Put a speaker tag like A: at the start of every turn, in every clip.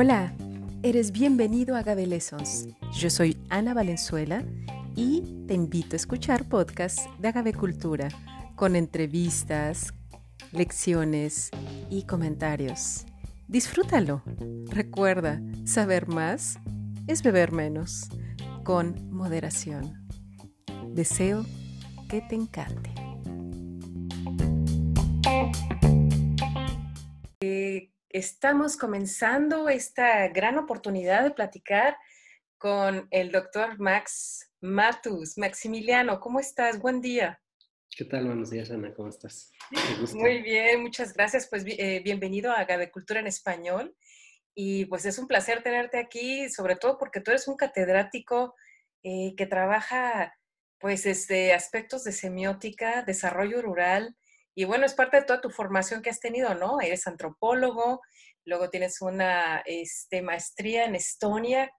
A: Hola, eres bienvenido a Agave Lessons. Yo soy Ana Valenzuela y te invito a escuchar podcasts de Agave Cultura con entrevistas, lecciones y comentarios. Disfrútalo. Recuerda, saber más es beber menos, con moderación. Deseo que te encante. Estamos comenzando esta gran oportunidad de platicar con el doctor Max Matus. Maximiliano, ¿cómo estás? Buen día.
B: ¿Qué tal? Buenos días, Ana. ¿Cómo estás?
A: Muy bien, muchas gracias. Pues eh, bienvenido a Cultura en Español. Y pues es un placer tenerte aquí, sobre todo porque tú eres un catedrático eh, que trabaja pues este, aspectos de semiótica, desarrollo rural, y bueno, es parte de toda tu formación que has tenido, ¿no? Eres antropólogo, luego tienes una este, maestría en Estonia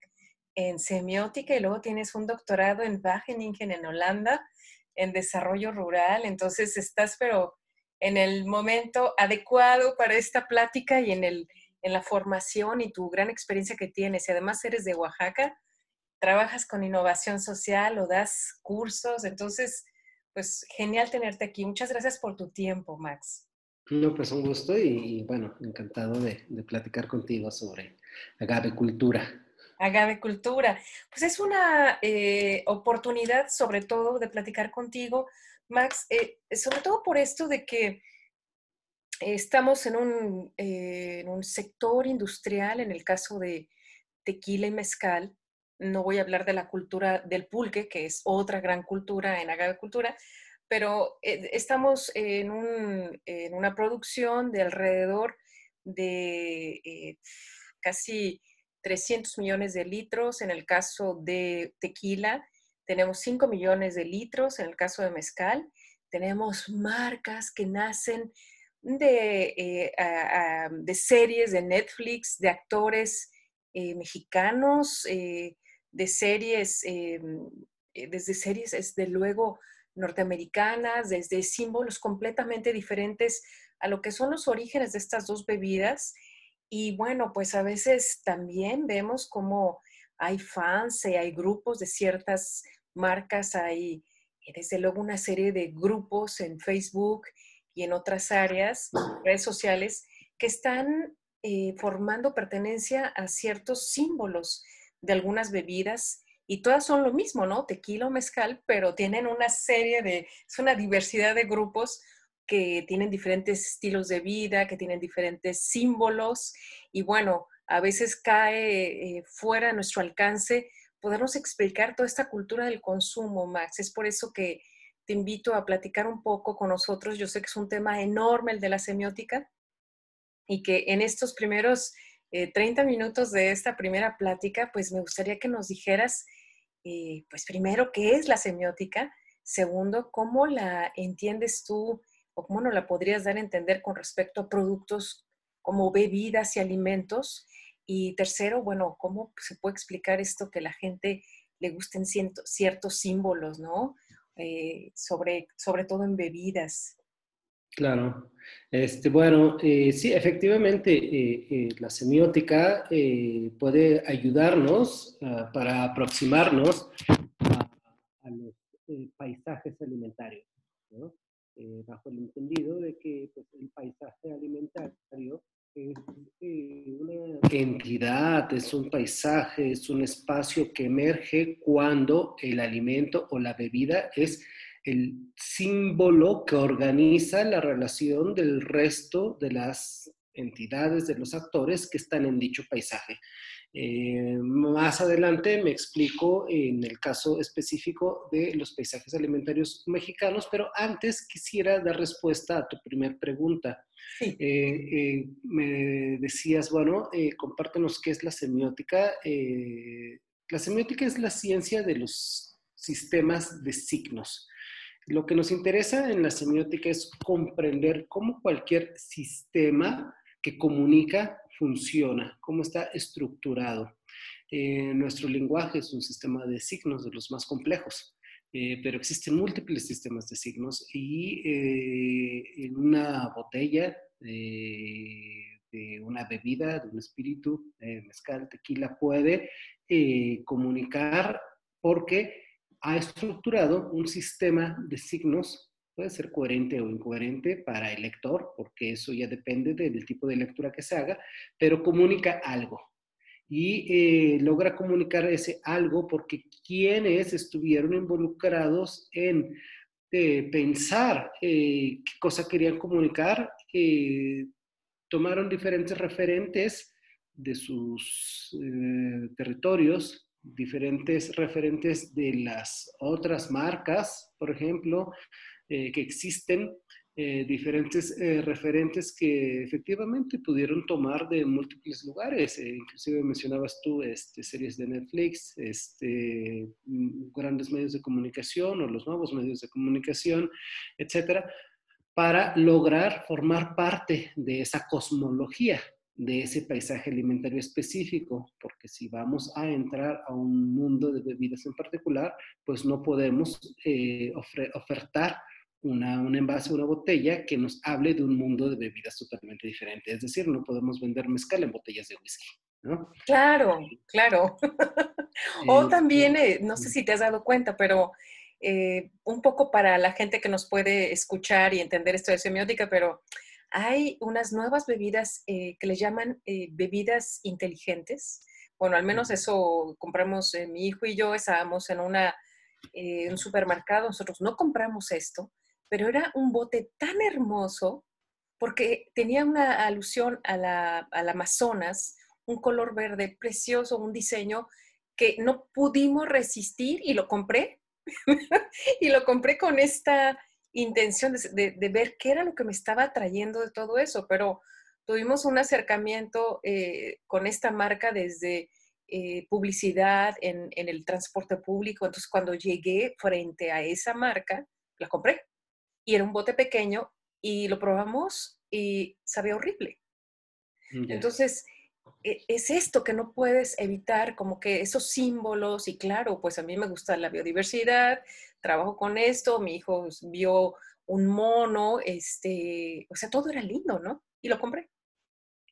A: en semiótica y luego tienes un doctorado en Wageningen en Holanda en desarrollo rural. Entonces estás, pero en el momento adecuado para esta plática y en, el, en la formación y tu gran experiencia que tienes. Y además eres de Oaxaca, trabajas con innovación social o das cursos. Entonces, pues genial tenerte aquí. Muchas gracias por tu tiempo, Max.
B: No, pues un gusto y, bueno, encantado de, platicar contigo sobre Agave Cultura.
A: Agave Cultura. Pues es una eh, oportunidad sobre todo de platicar contigo, Max, eh, sobre todo por esto de que estamos en un, eh, en un sector industrial, en el caso de tequila y mezcal, no voy a hablar de la cultura del pulque, que es otra gran cultura en agavicultura, pero eh, estamos en, una producción de alrededor de eh, casi 300 millones de litros. En el caso de tequila, tenemos 5 millones de litros. En el caso de mezcal, tenemos marcas que nacen de, eh, de series de Netflix, de actores mexicanos, de series, eh, eh, desde series, desde luego, norteamericanas, desde símbolos completamente diferentes a lo que son los orígenes de estas dos bebidas. Y bueno, pues a veces también vemos como hay fans y hay grupos de ciertas marcas, hay eh, desde luego una serie de grupos en Facebook y en otras áreas, redes sociales, que están formando pertenencia a ciertos símbolos de algunas bebidas y todas son lo mismo, ¿no? Tequila o mezcal, pero tienen una serie de, es una diversidad de grupos que tienen diferentes estilos de vida, que tienen diferentes símbolos y bueno, a veces cae eh, fuera de nuestro alcance podernos explicar toda esta cultura del consumo, Max. Es por eso que te invito a platicar un poco con nosotros. Yo sé que es un tema enorme el de la semiótica y que en estos primeros 30 eh, minutos de esta primera plática, pues me gustaría que nos dijeras, eh, pues primero, ¿qué es la semiótica? Segundo, ¿cómo la entiendes tú o cómo nos la podrías dar a entender con respecto a productos como bebidas y alimentos? Y tercero, bueno, ¿cómo se puede explicar esto que la gente le gusten ciertos símbolos, ¿no? Eh, sobre, sobre todo en bebidas.
B: Claro. Este, bueno, eh, sí, efectivamente, eh, eh, la semiótica puede ayudarnos ah, para aproximarnos a, los paisajes alimentarios, bajo el entendido de que pues, el paisaje alimentario es una entidad, es un paisaje, es un espacio que emerge cuando el alimento o la bebida es el símbolo que organiza la relación del resto de las entidades, de los actores que están en dicho paisaje. Eh, más adelante me explico en el caso específico de los paisajes alimentarios mexicanos, pero antes quisiera dar respuesta a tu primer pregunta. Eh, eh, me decías, bueno, compártenos qué es la semiótica. la semiótica es la ciencia de los sistemas de signos. Lo que nos interesa en la semiótica es comprender cómo cualquier sistema que comunica funciona, cómo está estructurado. Eh, nuestro lenguaje es un sistema de signos de los más complejos, eh, pero existen múltiples sistemas de signos y eh, en una botella una bebida, de un espíritu, mezcal, tequila, puede comunicar porque ha estructurado un sistema de signos, puede ser coherente o incoherente para el lector, porque eso ya depende del tipo de lectura que se haga, pero comunica algo. Y eh, logra comunicar ese algo porque quienes estuvieron involucrados en eh, pensar eh, qué cosa querían comunicar, tomaron diferentes referentes de sus territorios diferentes referentes de las otras marcas, por ejemplo, eh, que existen, eh, diferentes eh, referentes que efectivamente pudieron tomar de múltiples lugares. inclusive mencionabas tú este, series de Netflix, este, mm, grandes medios de comunicación o los nuevos medios de comunicación, etcétera, para lograr formar parte de esa cosmología de ese paisaje alimentario específico, porque si vamos a entrar a un mundo de bebidas en particular, pues no podemos eh, ofertar una, un envase, una botella que nos hable de un mundo de bebidas totalmente diferente. Es decir, no podemos vender mezcal en botellas de whisky. ¿no?
A: Claro, claro. o también, eh, no sé si te has dado cuenta, pero eh, un poco para la gente que nos puede escuchar y entender esto de semiótica, pero hay unas nuevas bebidas eh, que les llaman eh, bebidas inteligentes. Bueno, al menos eso compramos eh, mi hijo y yo, estábamos en una, un supermercado, nosotros no compramos esto, pero era un bote tan hermoso porque tenía una alusión a la, al Amazonas, un color verde precioso, un diseño que no pudimos resistir y lo compré. y lo compré con esta intención de, ver qué era lo que me estaba trayendo de todo eso, pero tuvimos un acercamiento eh, con esta marca desde eh, publicidad en, el transporte público. Entonces, cuando llegué frente a esa marca, la compré. Y era un bote pequeño y lo probamos y sabía horrible. Entonces, es esto que no puedes evitar, como que esos símbolos, y claro, pues a mí me gusta la biodiversidad, trabajo con esto, mi hijo vio un mono, este, o sea, todo era lindo, ¿no? Y lo compré.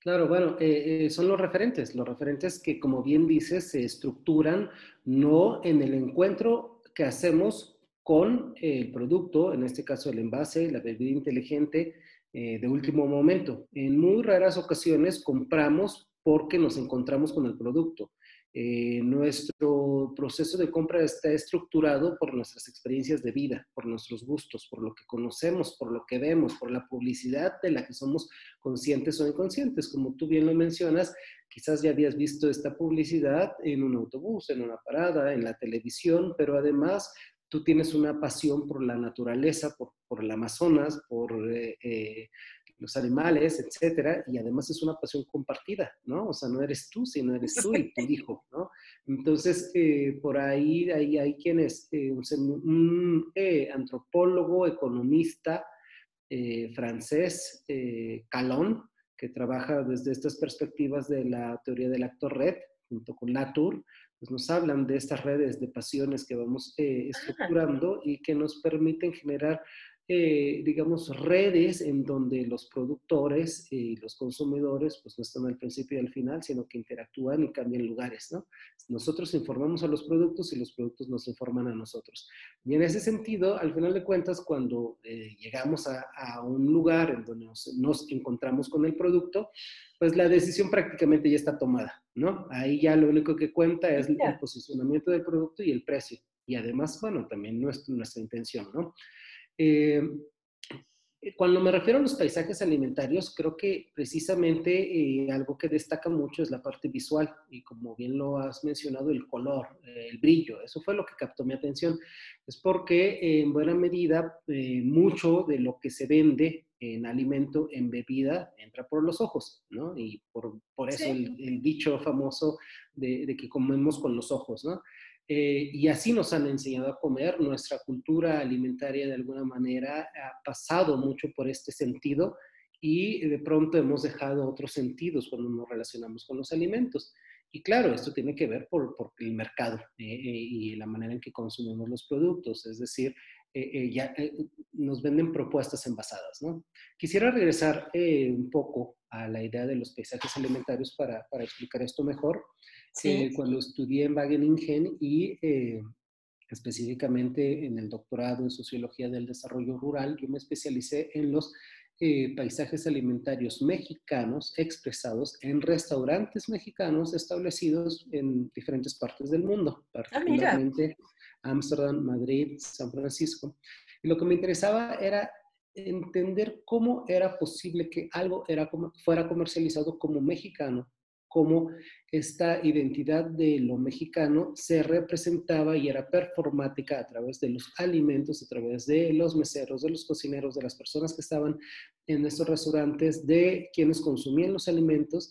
B: Claro, bueno, eh, eh, son los referentes, los referentes que, como bien dices, se estructuran no en el encuentro que hacemos con el producto, en este caso el envase, la bebida inteligente, eh, de último momento. En muy raras ocasiones compramos porque nos encontramos con el producto. Eh, nuestro proceso de compra está estructurado por nuestras experiencias de vida, por nuestros gustos, por lo que conocemos, por lo que vemos, por la publicidad de la que somos conscientes o inconscientes. Como tú bien lo mencionas, quizás ya habías visto esta publicidad en un autobús, en una parada, en la televisión, pero además tú tienes una pasión por la naturaleza, por, el Amazonas, por eh, eh, los animales, etcétera, y además es una pasión compartida, ¿no? O sea, no eres tú, sino eres tú y tu hijo, ¿no? Entonces, eh, por ahí, ahí hay quienes, eh, un, eh, antropólogo, economista francés, Calón, que trabaja desde estas perspectivas de la teoría del actor red, junto con Latour, pues nos hablan de estas redes de pasiones que vamos estructurando y que nos permiten generar eh, digamos, redes en donde los productores y los consumidores pues no están al principio y al final, sino que interactúan y cambian lugares, ¿no? Nosotros informamos a los productos y los productos nos informan a nosotros. Y en ese sentido, al final de cuentas, cuando eh, llegamos a, a, un lugar en donde nos, nos, encontramos con el producto, pues la decisión prácticamente ya está tomada, ¿no? Ahí ya lo único que cuenta es el posicionamiento del producto y el precio. Y además, bueno, también nuestra, nuestra intención, ¿no? Eh, cuando me refiero a los paisajes alimentarios, creo que precisamente eh, algo que destaca mucho es la parte visual y como bien lo has mencionado, el color, eh, el brillo. Eso fue lo que captó mi atención. Es porque en buena medida mucho de lo que se vende en alimento, en bebida, entra por los ojos, ¿no? Y por, por eso el, el, dicho famoso de, de que comemos con los ojos, ¿no? Eh, y así nos han enseñado a comer. Nuestra cultura alimentaria de alguna manera ha pasado mucho por este sentido y de pronto hemos dejado otros sentidos cuando nos relacionamos con los alimentos. Y claro, esto tiene que ver por, por el mercado eh, eh, y la manera en que consumimos los productos, es decir, ya nos venden propuestas envasadas. ¿no? Quisiera regresar un poco a la idea de los paisajes alimentarios para, para explicar esto mejor. Sí. cuando estudié en Wageningen y específicamente en el doctorado en Sociología del Desarrollo Rural, yo me especialicé en los eh, paisajes alimentarios mexicanos expresados en restaurantes mexicanos establecidos en diferentes partes del mundo, ah, particularmente Ámsterdam, Madrid, San Francisco. Y lo que me interesaba era entender cómo era posible que algo era, fuera comercializado como mexicano cómo esta identidad de lo mexicano se representaba y era performática a través de los alimentos, a través de los meseros, de los cocineros, de las personas que estaban en estos restaurantes, de quienes consumían los alimentos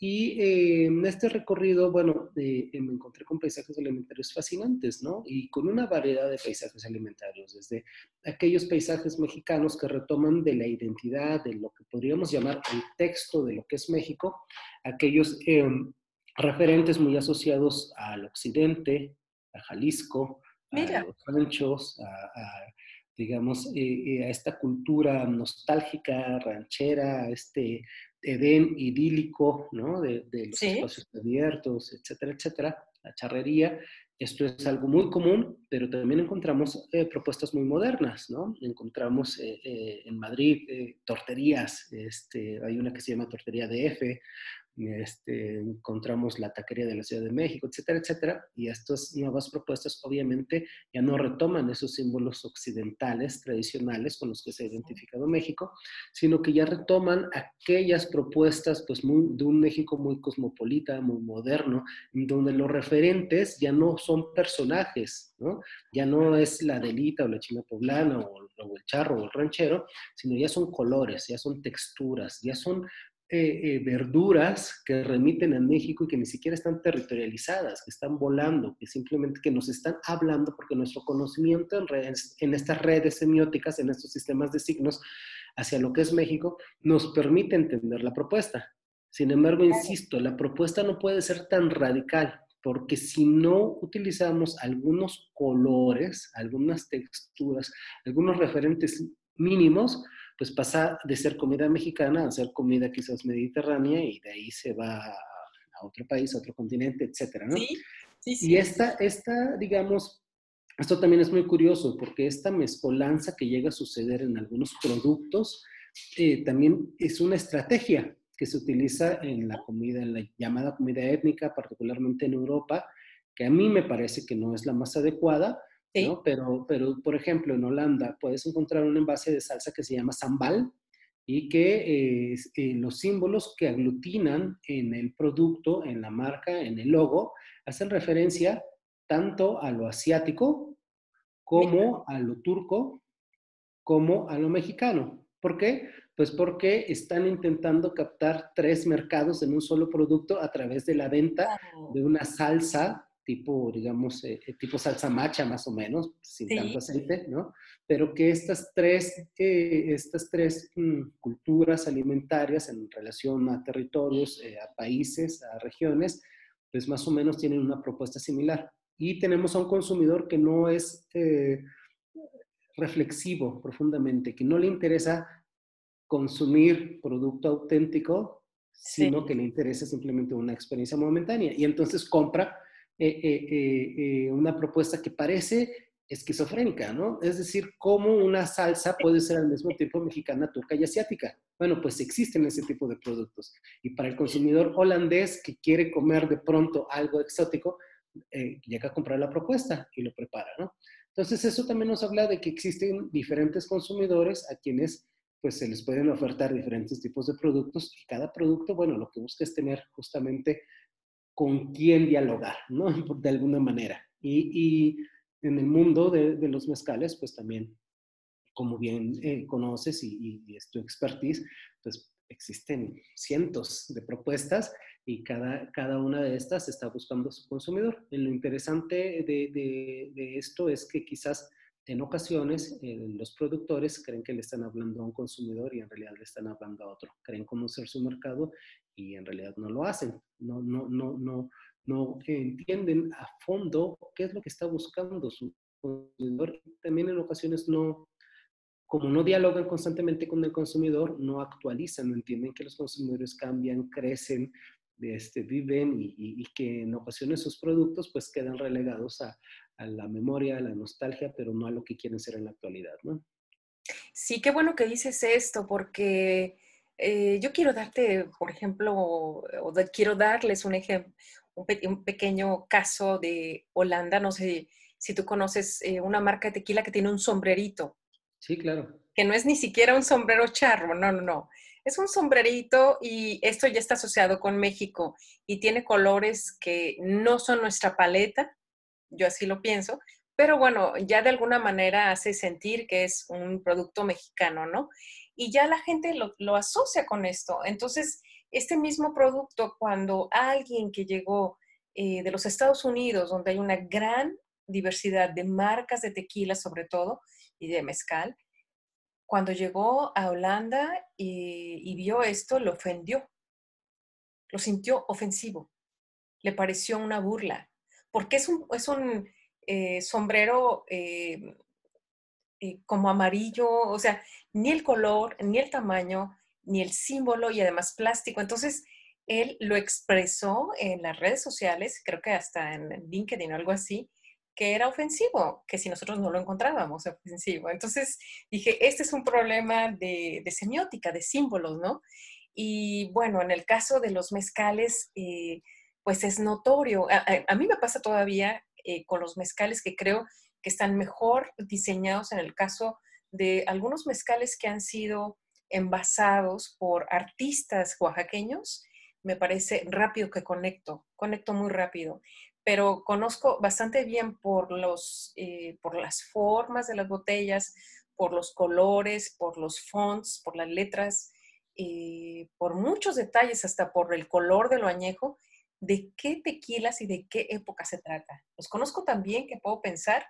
B: y eh, en este recorrido, bueno, eh, me encontré con paisajes alimentarios fascinantes, ¿no? Y con una variedad de paisajes alimentarios, desde aquellos paisajes mexicanos que retoman de la identidad, de lo que podríamos llamar el texto de lo que es México, aquellos em, referentes muy asociados al occidente, a Jalisco, a los ranchos, a, digamos, eh, a esta cultura nostálgica, ranchera, a este Edén idílico, ¿no? De, los espacios abiertos, etcétera, etcétera, la charrería. Esto es algo muy común, pero también encontramos eh, propuestas muy modernas, ¿no? Encontramos eh, eh, en Madrid torterías, este, hay una que se llama Tortería DF, este, encontramos la taquería de la Ciudad de México, etcétera, etcétera. Y estas nuevas propuestas obviamente ya no retoman esos símbolos occidentales tradicionales con los que se ha identificado México, sino que ya retoman aquellas propuestas pues, de un México muy cosmopolita, muy moderno, donde los referentes ya no son personajes. Ya no es la delita o la china poblana o el charro o el ranchero, sino ya son colores, ya son texturas, ya son eh, eh, verduras que remiten a México y que ni siquiera están territorializadas, que están volando, que simplemente que nos están hablando porque nuestro conocimiento en, redes, en estas redes semióticas, en estos sistemas de signos hacia lo que es México, nos permite entender la propuesta. Sin embargo, insisto, la propuesta no puede ser tan radical, porque si no utilizamos algunos colores, algunas texturas, algunos referentes mínimos, pues pasa de ser comida mexicana a ser comida quizás mediterránea y de ahí se va a, otro país, a otro continente, etcétera, ¿no? Sí, sí, sí. Y esta, esta, digamos, esto también es muy curioso porque esta mezcolanza que llega a suceder en algunos productos eh, también es una estrategia que se utiliza en la comida, en la llamada comida étnica, particularmente en Europa, que a mí me parece que no es la más adecuada, pero, pero, por ejemplo, en Holanda puedes encontrar un envase de salsa que se llama sambal y que eh, los símbolos que aglutinan en el producto, en la marca, en el logo, hacen referencia tanto a lo asiático como a lo turco, como a lo mexicano. ¿Por qué? Pues porque están intentando captar tres mercados en un solo producto a través de la venta de una salsa tipo, digamos, eh, eh, tipo salsa macha más o menos, sin tanto aceite, ¿no? Pero que estas tres, eh, estas tres mm, culturas alimentarias en relación a territorios, a países, a regiones, pues más o menos tienen una propuesta similar. Y tenemos a un consumidor que no es reflexivo profundamente, que no le interesa consumir producto auténtico, sino que le interesa simplemente una experiencia momentánea. Y entonces compra eh, eh, eh, una propuesta que parece esquizofrénica, ¿no? Es decir, cómo una salsa puede ser al mismo tiempo mexicana, turca y asiática. Bueno, pues existen ese tipo de productos. Y para el consumidor holandés que quiere comer de pronto algo exótico, llega a comprar la propuesta y lo prepara, ¿no? Entonces, eso también nos habla de que existen diferentes consumidores a quienes pues se les pueden ofertar diferentes tipos de productos y cada producto, bueno, lo que busca es tener justamente con quién dialogar, ¿no? De alguna manera. Y, en el mundo de, los mezcales, pues también, como bien eh, conoces y, y, es tu expertise, pues existen cientos de propuestas y cada, cada una de estas está buscando a su consumidor. lo interesante de, de esto es que quizás en ocasiones eh, los productores creen que le están hablando a un consumidor y en realidad le están hablando a otro. Creen conocer su mercado y en realidad no lo hacen. No, no, no, no, no entienden a fondo qué es lo que está buscando su consumidor. También en ocasiones no, como no dialogan constantemente con el consumidor, no actualizan, no entienden que los consumidores cambian, crecen, este, viven y, que en ocasiones sus productos pues quedan relegados a, a, la memoria, a la nostalgia, pero no a lo que quieren ser en la actualidad, ¿no?
A: Sí, qué bueno que dices esto, porque eh, yo quiero darte, por ejemplo, o quiero darles un ejemplo, un, pequeño caso de Holanda, no sé si tú conoces eh, una marca de tequila que tiene un sombrerito.
B: Sí, claro.
A: Que no es ni siquiera un sombrero charro, no, no, no. Es un sombrerito y esto ya está asociado con México y tiene colores que no son nuestra paleta, yo así lo pienso, pero bueno, ya de alguna manera hace sentir que es un producto mexicano, ¿no? Y ya la gente lo, asocia con esto. Entonces, este mismo producto, cuando alguien que llegó eh, de los Estados Unidos, donde hay una gran diversidad de marcas de tequila sobre todo y de mezcal, cuando llegó a Holanda y, vio esto, lo ofendió, lo sintió ofensivo, le pareció una burla, porque es un, es un eh, sombrero eh, como amarillo, o sea, ni el color, ni el tamaño, ni el símbolo y además plástico. Entonces, él lo expresó en las redes sociales, creo que hasta en LinkedIn o algo así, que era ofensivo, que si nosotros no lo encontrábamos ofensivo. Entonces dije, este es un problema de, semiótica, de símbolos, ¿no? Y bueno, en el caso de los mezcales, eh, pues es notorio. A, mí me pasa todavía eh, con los mezcales que creo que están mejor diseñados en el caso de algunos mezcales que han sido envasados por artistas oaxaqueños, me parece rápido que conecto, conecto muy rápido, pero conozco bastante bien por, los, eh, por las formas de las botellas, por los colores, por los fonts, por las letras, eh, por muchos detalles, hasta por el color de lo añejo, de qué tequilas y de qué época se trata. Los conozco también que puedo pensar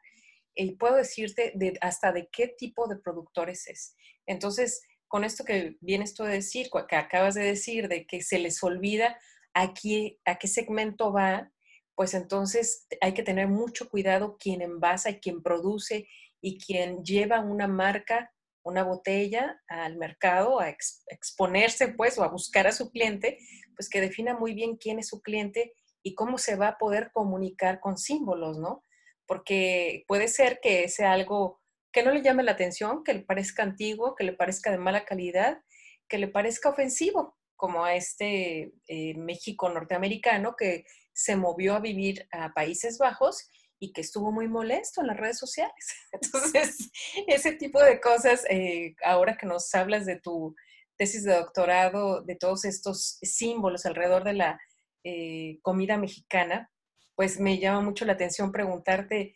A: y puedo decirte de, hasta de qué tipo de productores es. Entonces, con esto que vienes tú a decir, que acabas de decir, de que se les olvida a qué, a qué segmento va, pues entonces hay que tener mucho cuidado quien envasa y quien produce y quien lleva una marca, una botella al mercado a exponerse pues o a buscar a su cliente, pues que defina muy bien quién es su cliente y cómo se va a poder comunicar con símbolos, ¿no? Porque puede ser que sea algo que no le llame la atención, que le parezca antiguo, que le parezca de mala calidad, que le parezca ofensivo, como a este eh, México norteamericano que se movió a vivir a Países Bajos y que estuvo muy molesto en las redes sociales. Entonces, ese tipo de cosas, eh, ahora que nos hablas de tu tesis de doctorado, de todos estos símbolos alrededor de la eh, comida mexicana, pues me llama mucho la atención preguntarte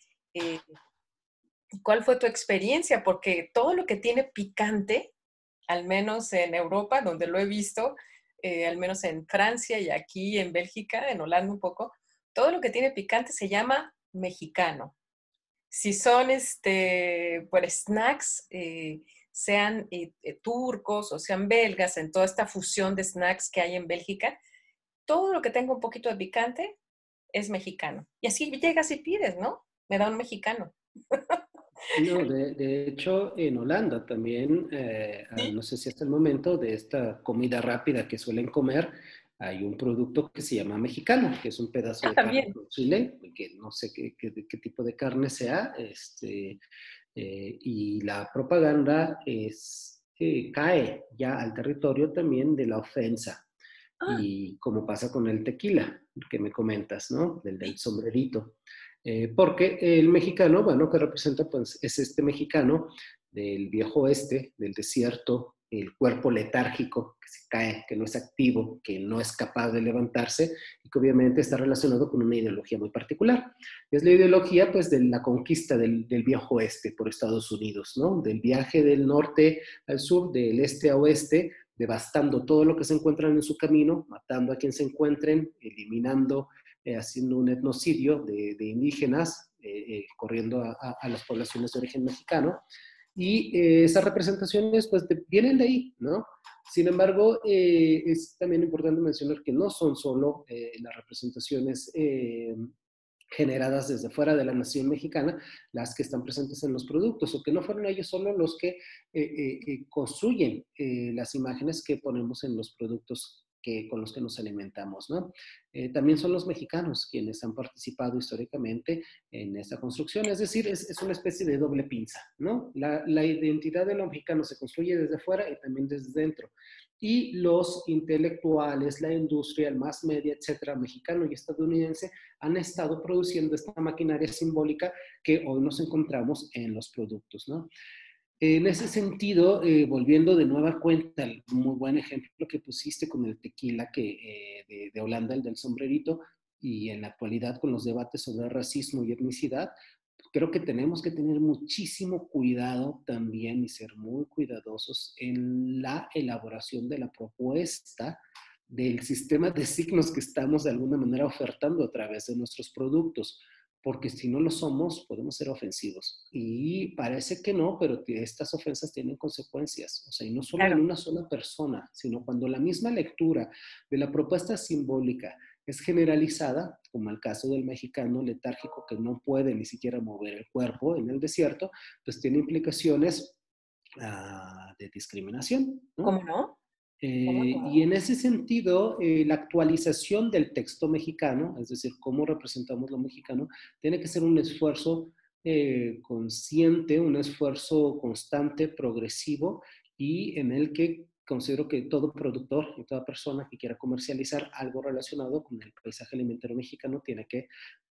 A: ¿Cuál fue tu experiencia? Porque todo lo que tiene picante, al menos en Europa, donde lo he visto, eh, al menos en Francia y aquí en Bélgica, en Holanda un poco, todo lo que tiene picante se llama mexicano. Si son este, pues, snacks, eh, sean eh, turcos o sean belgas, en toda esta fusión de snacks que hay en Bélgica, todo lo que tenga un poquito de picante es mexicano. Y así llegas y pides, ¿no? Me da un mexicano.
B: No, de, hecho, en Holanda también, eh, ah, no sé si hasta el momento de esta comida rápida que suelen comer, hay un producto que se llama mexicano, que es un pedazo de carne con chile, que no sé qué, qué, tipo de carne sea, este, eh, y la propaganda es, eh, cae ya al territorio también de la ofensa. Ah. Y como pasa con el tequila, que me comentas, ¿no? Del, sombrerito. Eh, porque el mexicano, bueno, que representa, pues, es este mexicano del viejo oeste, del desierto, el cuerpo letárgico que se cae, que no es activo, que no es capaz de levantarse y que obviamente está relacionado con una ideología muy particular. Es la ideología, pues, de la conquista del viejo oeste por Estados Unidos, ¿no? Del viaje del norte al sur, del este a oeste, devastando todo lo que se encuentran en su camino, matando a quien se encuentren, eliminando eh, haciendo un etnocidio de, indígenas, eh, eh, corriendo a, las poblaciones de origen mexicano. Y esas representaciones pues vienen de ahí, ¿no? Sin embargo, es también importante mencionar que no son solo las representaciones generadas desde fuera de la nación mexicana, las que están presentes en los productos, o que no fueron ellos solo los que construyen las imágenes que ponemos en los productos que, con los que nos alimentamos. ¿no? Eh, también son los mexicanos quienes han participado históricamente en esta construcción, es decir, es, es una especie de doble pinza. ¿no? La, la, identidad de los mexicanos se construye desde fuera y también desde dentro. Y los intelectuales, la industria, el más media, etcétera, mexicano y estadounidense, han estado produciendo esta maquinaria simbólica que hoy nos encontramos en los productos. ¿no? En ese sentido, eh, volviendo de nueva cuenta, el muy buen ejemplo que pusiste con el tequila que, eh, de, Holanda, el del sombrerito, y en la actualidad con los debates sobre racismo y etnicidad, creo que tenemos que tener muchísimo cuidado también y ser muy cuidadosos en la elaboración de la propuesta del sistema de signos que estamos de alguna manera ofertando a través de nuestros productos porque si no lo somos, podemos ser ofensivos. Y parece que no, pero estas ofensas tienen consecuencias. O sea, y no solo en una sola persona, sino cuando la misma lectura de la propuesta simbólica es generalizada, como el caso del mexicano letárgico que no puede ni siquiera mover el cuerpo en el desierto, pues tiene implicaciones uh, de discriminación.
A: ¿no? ¿Cómo no?
B: Eh, y en ese sentido, eh, la actualización del texto mexicano, es decir, cómo representamos lo mexicano, tiene que ser un esfuerzo eh, consciente, un esfuerzo constante, progresivo y en el que considero que todo productor y toda persona que quiera comercializar algo relacionado con el paisaje alimentario mexicano tiene que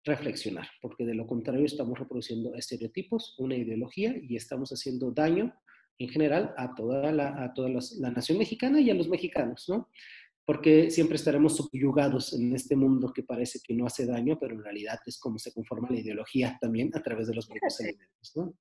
B: reflexionar, porque de lo contrario estamos reproduciendo estereotipos, una ideología y estamos haciendo daño en general a toda, la, a toda la nación mexicana y a los mexicanos, ¿no? Porque siempre estaremos subyugados en este mundo que parece que no hace daño, pero en realidad es como se conforma la ideología también a través de los grupos alimentarios, ¿no?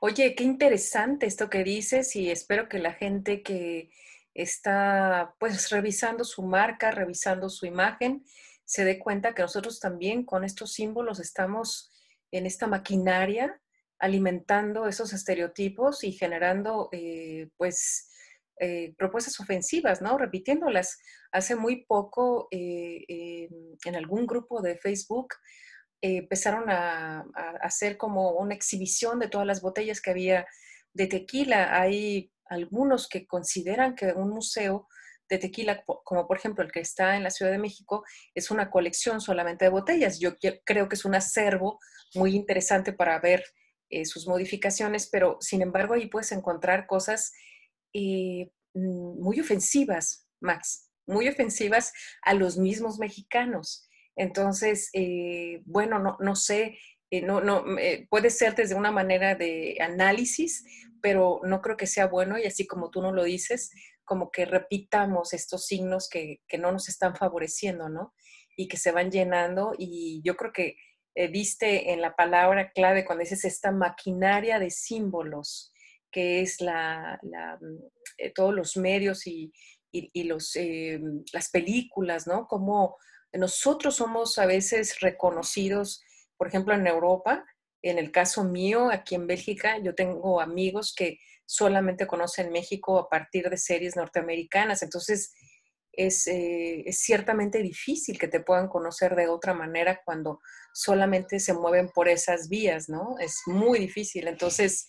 A: Oye, qué interesante esto que dices y espero que la gente que está pues revisando su marca, revisando su imagen, se dé cuenta que nosotros también con estos símbolos estamos en esta maquinaria alimentando esos estereotipos y generando, eh, pues, eh, propuestas ofensivas, ¿no? Repitiéndolas. Hace muy poco, eh, en algún grupo de Facebook, empezaron a, a, hacer como una exhibición de todas las botellas que había de tequila. Hay algunos que consideran que un museo de tequila, como por ejemplo el que está en la Ciudad de México, es una colección solamente de botellas. Yo creo que es un acervo muy interesante para ver eh, sus modificaciones, pero sin embargo ahí puedes encontrar cosas eh, mm, muy ofensivas, Max, muy ofensivas a los mismos mexicanos. Entonces, eh, bueno, no, no sé, no, no, puede ser desde una manera de análisis, pero no creo que sea bueno y así como tú no lo dices, como que repitamos estos signos que, que no nos están favoreciendo, ¿no? Y que se van llenando y yo creo que eh, viste en la palabra clave cuando dices esta maquinaria de símbolos, que es la, mm, eh, todos los medios y, los, eh, las películas, ¿no? Como nosotros somos a veces reconocidos, por ejemplo, en Europa, en el caso mío, aquí en Bélgica, yo tengo amigos que solamente conocen México a partir de series norteamericanas, entonces es, es ciertamente difícil que te puedan conocer de otra manera cuando solamente se mueven por esas vías, ¿no? Es muy difícil. Entonces,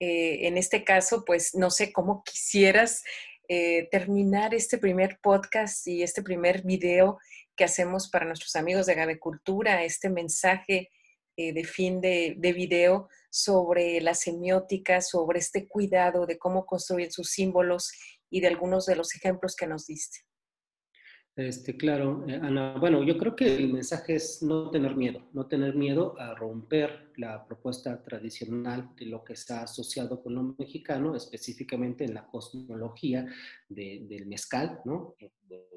A: eh, en este caso, pues no sé cómo quisieras eh, terminar este primer podcast y este primer video que hacemos para nuestros amigos de Gabecultura, este mensaje eh, de fin de, de video sobre la semiótica, sobre este cuidado de cómo construir sus símbolos y de algunos de los ejemplos que nos diste.
B: Este, claro, eh, Ana. Bueno, yo creo que el mensaje es no tener miedo, no tener miedo a romper la propuesta tradicional de lo que está asociado con lo mexicano, específicamente en la cosmología del mezcal, ¿no?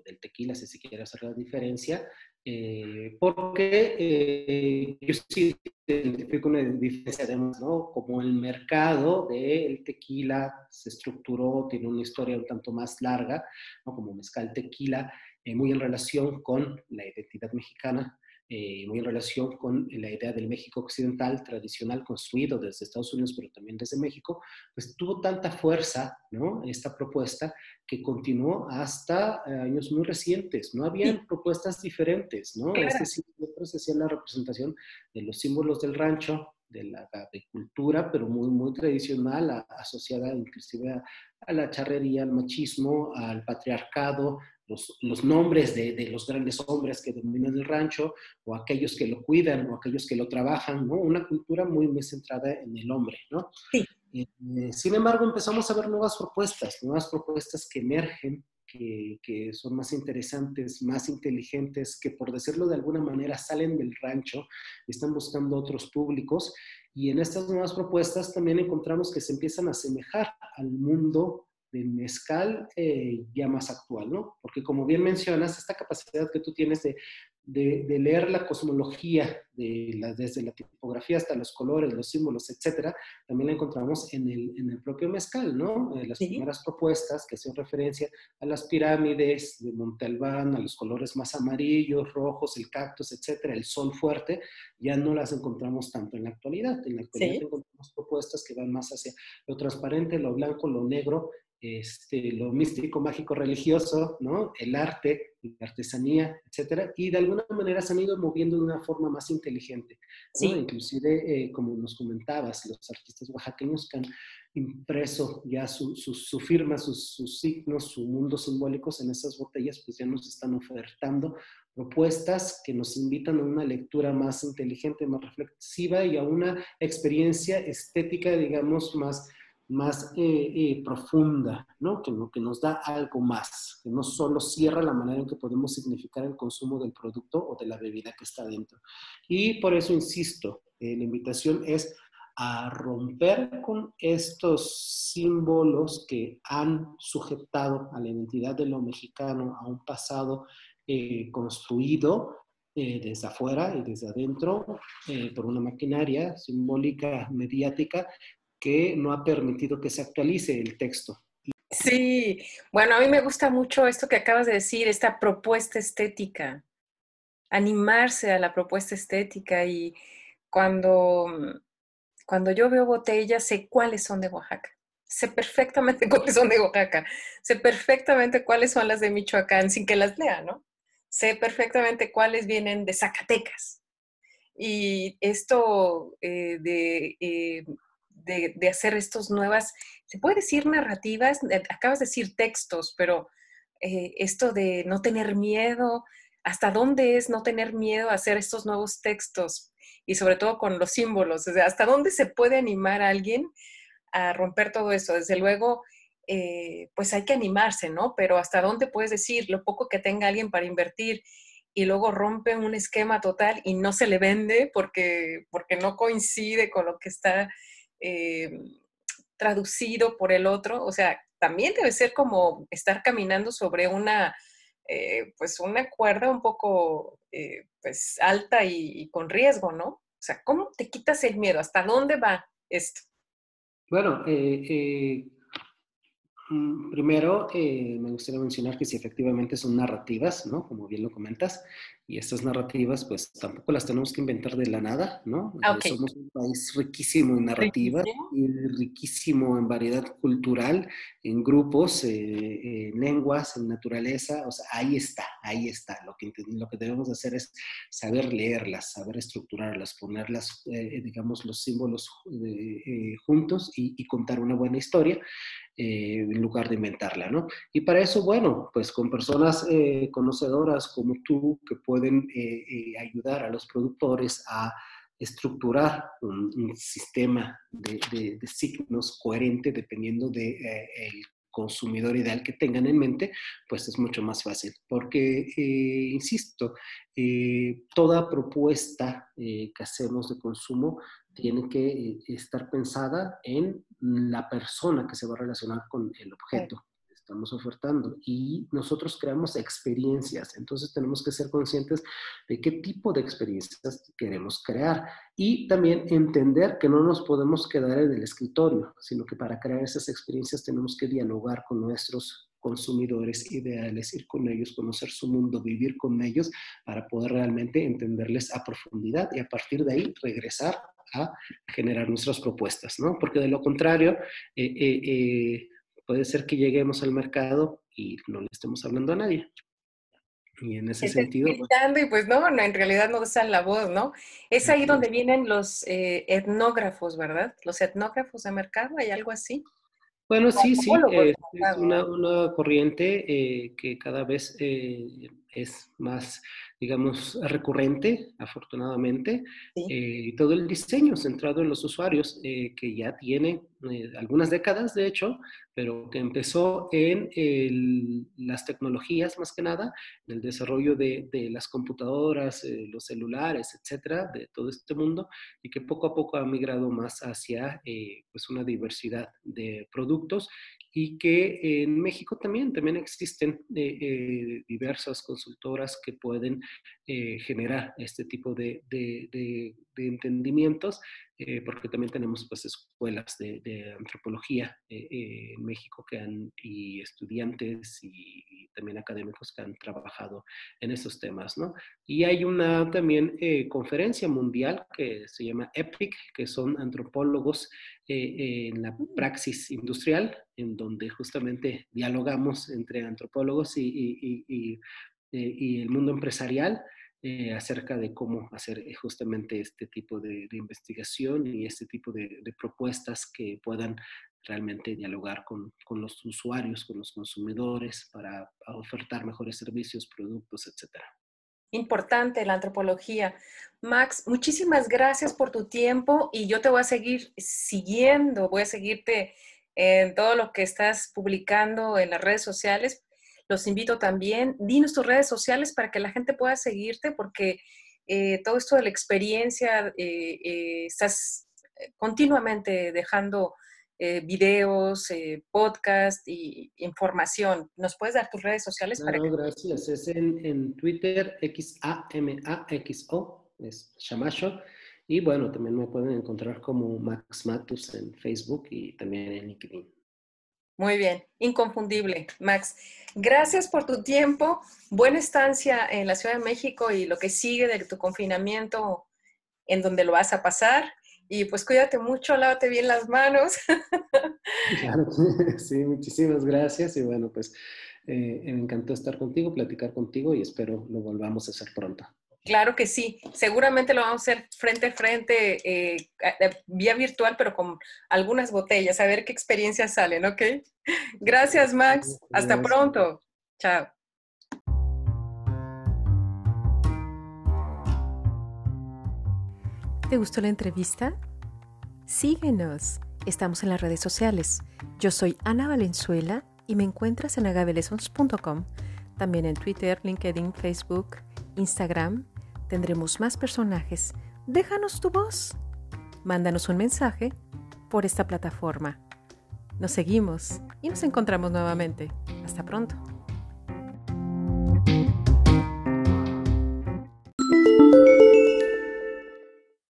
B: del tequila, si se quiere hacer la diferencia, eh, porque eh, yo sí identifico una diferencia, además, ¿no? Como el mercado del tequila se estructuró, tiene una historia un tanto más larga, ¿no? Como mezcal tequila, eh, muy en relación con la identidad mexicana eh, muy en relación con la idea del México occidental tradicional construido desde Estados Unidos, pero también desde México, pues tuvo tanta fuerza, ¿no? Esta propuesta que continuó hasta eh, años muy recientes. No habían propuestas diferentes, ¿no? Este siempre se hacía la representación de los símbolos del rancho, de la agricultura, pero muy, muy tradicional, asociada inclusive a, a, la charrería, al machismo, al patriarcado, los, nombres de, los grandes hombres que dominan el rancho, o aquellos que lo cuidan, o aquellos que lo trabajan, ¿no? Una cultura muy, muy centrada en el hombre, ¿no? Sí. Eh, sin embargo, empezamos a ver nuevas propuestas, nuevas propuestas que emergen, que, que, son más interesantes, más inteligentes, que por decirlo de alguna manera salen del rancho, están buscando otros públicos. Y en estas nuevas propuestas también encontramos que se empiezan a asemejar al mundo del mezcal eh, ya más actual, ¿no? Porque como bien mencionas, esta capacidad que tú tienes de, de, leer la cosmología de la, desde la tipografía hasta los colores, los símbolos, etcétera, también la encontramos en el, en el propio mezcal, ¿no? Eh, las primeras propuestas que hacen referencia a las pirámides de Monte Albán, a los colores más amarillos, rojos, el cactus, etcétera, el sol fuerte, ya no las encontramos tanto en la actualidad. En la actualidad encontramos propuestas que van más hacia lo transparente, lo blanco, lo negro, este, lo místico, mágico, religioso, ¿no? el arte, la artesanía, etcétera, y de alguna manera se han ido moviendo de una forma más inteligente. Sí. Inclusive, eh, como nos comentabas, los artistas oaxaqueños que han impreso ya su, su, firma, sus, sus, signos, su mundo simbólicos en esas botellas, pues ya nos están ofertando propuestas que nos invitan a una lectura más inteligente, más reflexiva y a una experiencia estética, digamos, más más eh, eh, profunda, ¿no? Que, que nos da algo más, que no solo cierra la manera en que podemos significar el consumo del producto o de la bebida que está dentro. Y por eso insisto, eh, la invitación es a romper con estos símbolos que han sujetado a la identidad de lo mexicano, a un pasado construido desde afuera y desde adentro por una maquinaria simbólica, mediática, que no ha permitido que se actualice el texto.
A: Sí, bueno, a mí me gusta mucho esto que acabas de decir, esta propuesta estética, animarse a la propuesta estética y cuando, cuando yo veo botellas sé cuáles son de Oaxaca, sé perfectamente cuáles son de Oaxaca, sé perfectamente cuáles son las de Michoacán sin que las lea, ¿no? Sé perfectamente cuáles vienen de Zacatecas. Y esto eh, de eh, de, hacer estos nuevas, se puede decir narrativas, eh, acabas de decir textos, pero eh, esto de no tener miedo, ¿hasta dónde es no tener miedo a hacer estos nuevos textos? Y sobre todo con los símbolos, ¿hasta dónde se puede animar a alguien a romper todo eso? Desde luego, eh, pues hay que animarse, ¿no? Pero ¿hasta dónde puedes decir lo poco que tenga alguien para invertir? y luego rompe un esquema total y no se le vende porque, porque no coincide con lo que está eh, traducido por el otro, o sea, también debe ser como estar caminando sobre una, eh, pues una cuerda un poco, eh, pues alta y, con riesgo, ¿no? O sea, ¿cómo te quitas el miedo? ¿Hasta dónde va esto?
B: Bueno, mm, primero me gustaría mencionar que si efectivamente son narrativas, ¿no? Como bien lo comentas, y estas narrativas, pues tampoco las tenemos que inventar de la nada, ¿no?
A: Ah,
B: somos un país riquísimo en narrativas y riquísimo en variedad cultural, en grupos, eh, en lenguas, en naturaleza. O sea, ahí está, ahí está. Lo que, lo que debemos hacer es saber leerlas, saber estructurarlas, ponerlas, eh, digamos, los símbolos eh, juntos y, y, contar una buena historia. En lugar de inventarla, ¿no? Y para eso, bueno, pues con personas conocedoras como tú que pueden eh, eh, ayudar a los productores a estructurar un, sistema de, signos coherente dependiendo del de, eh, consumidor ideal que tengan en mente, pues es mucho más fácil. Porque, insisto, toda propuesta que hacemos de consumo tiene que estar pensada en la persona que se va a relacionar con el objeto estamos ofertando. Y nosotros creamos experiencias. Entonces tenemos que ser conscientes de qué tipo de experiencias queremos crear. Y también entender que no nos podemos quedar en el escritorio, sino que para crear esas experiencias tenemos que dialogar con nuestros consumidores ideales, ir con ellos, conocer su mundo, vivir con ellos para poder realmente entenderles a profundidad y a partir de ahí regresar a generar nuestras propuestas, ¿no? Porque de lo contrario, eh, eh, eh, puede ser que lleguemos al mercado y no le estemos hablando a nadie. Y en ese sentido...
A: Pues y pues no, no, en realidad no usan la voz, ¿no? Es ahí donde vienen los etnógrafos, ¿verdad? Los etnógrafos de mercado, ¿hay algo así?
B: Bueno, sí, sí, es una, una corriente que cada vez es más digamos, recurrente, afortunadamente, eh, todo el diseño centrado en los usuarios, eh, que ya tiene eh, algunas décadas, de hecho, pero que empezó en las tecnologías más que nada, en el desarrollo de, de las computadoras, los celulares, etcétera, de todo este mundo, y que poco a poco ha migrado más hacia pues una diversidad de productos y que en México también, también existen diversas consultoras que pueden eh, generar este tipo de, entendimientos, eh, porque también tenemos pues, escuelas de, antropología eh, en México que han, y estudiantes y, también académicos que han trabajado en esos temas. ¿no? Y hay una también conferencia mundial que se llama EPIC, que son antropólogos en la mm. praxis industrial, en donde justamente dialogamos entre antropólogos y, y y el mundo empresarial eh, acerca de cómo hacer eh, justamente este tipo de, investigación y este tipo de, propuestas que puedan realmente dialogar con, con, los usuarios, con los consumidores, para ofertar mejores servicios, productos, etc.
A: Importante la antropología. Max, muchísimas gracias por tu tiempo y yo te voy a seguir siguiendo, voy a seguirte en todo lo que estás publicando en las redes sociales los invito también. Dinos tus redes sociales para que la gente pueda seguirte, porque eh, todo esto de la experiencia, eh, eh, estás continuamente dejando videos, podcast y información. ¿Nos puedes dar tus redes sociales?
B: Para gracias. Es en, Twitter, X-A-M-A-X-O, es Shamacho. Y bueno, también me pueden encontrar como Max Matus en Facebook y también en LinkedIn.
A: Muy bien, inconfundible, Max. Gracias por tu tiempo, buena estancia en la Ciudad de México y lo que sigue de tu confinamiento en donde lo vas a pasar. Y pues cuídate mucho, lávate bien las manos.
B: Claro, sí, muchísimas gracias. Y bueno, pues eh, me encantó estar contigo, platicar contigo y espero lo volvamos a hacer pronto.
A: Claro que sí, seguramente lo vamos a hacer frente a frente, eh, vía virtual, pero con algunas botellas, a ver qué experiencias salen, ¿ok? Gracias, Max. Hasta pronto. Chao. ¿Te gustó la entrevista? Síguenos. Estamos en las redes sociales. Yo soy Ana Valenzuela y me encuentras en agabelesons.com, también en Twitter, LinkedIn, Facebook, Instagram tendremos más personajes. Déjanos tu voz. Mándanos un mensaje por esta plataforma. Nos seguimos y nos encontramos nuevamente. Hasta pronto.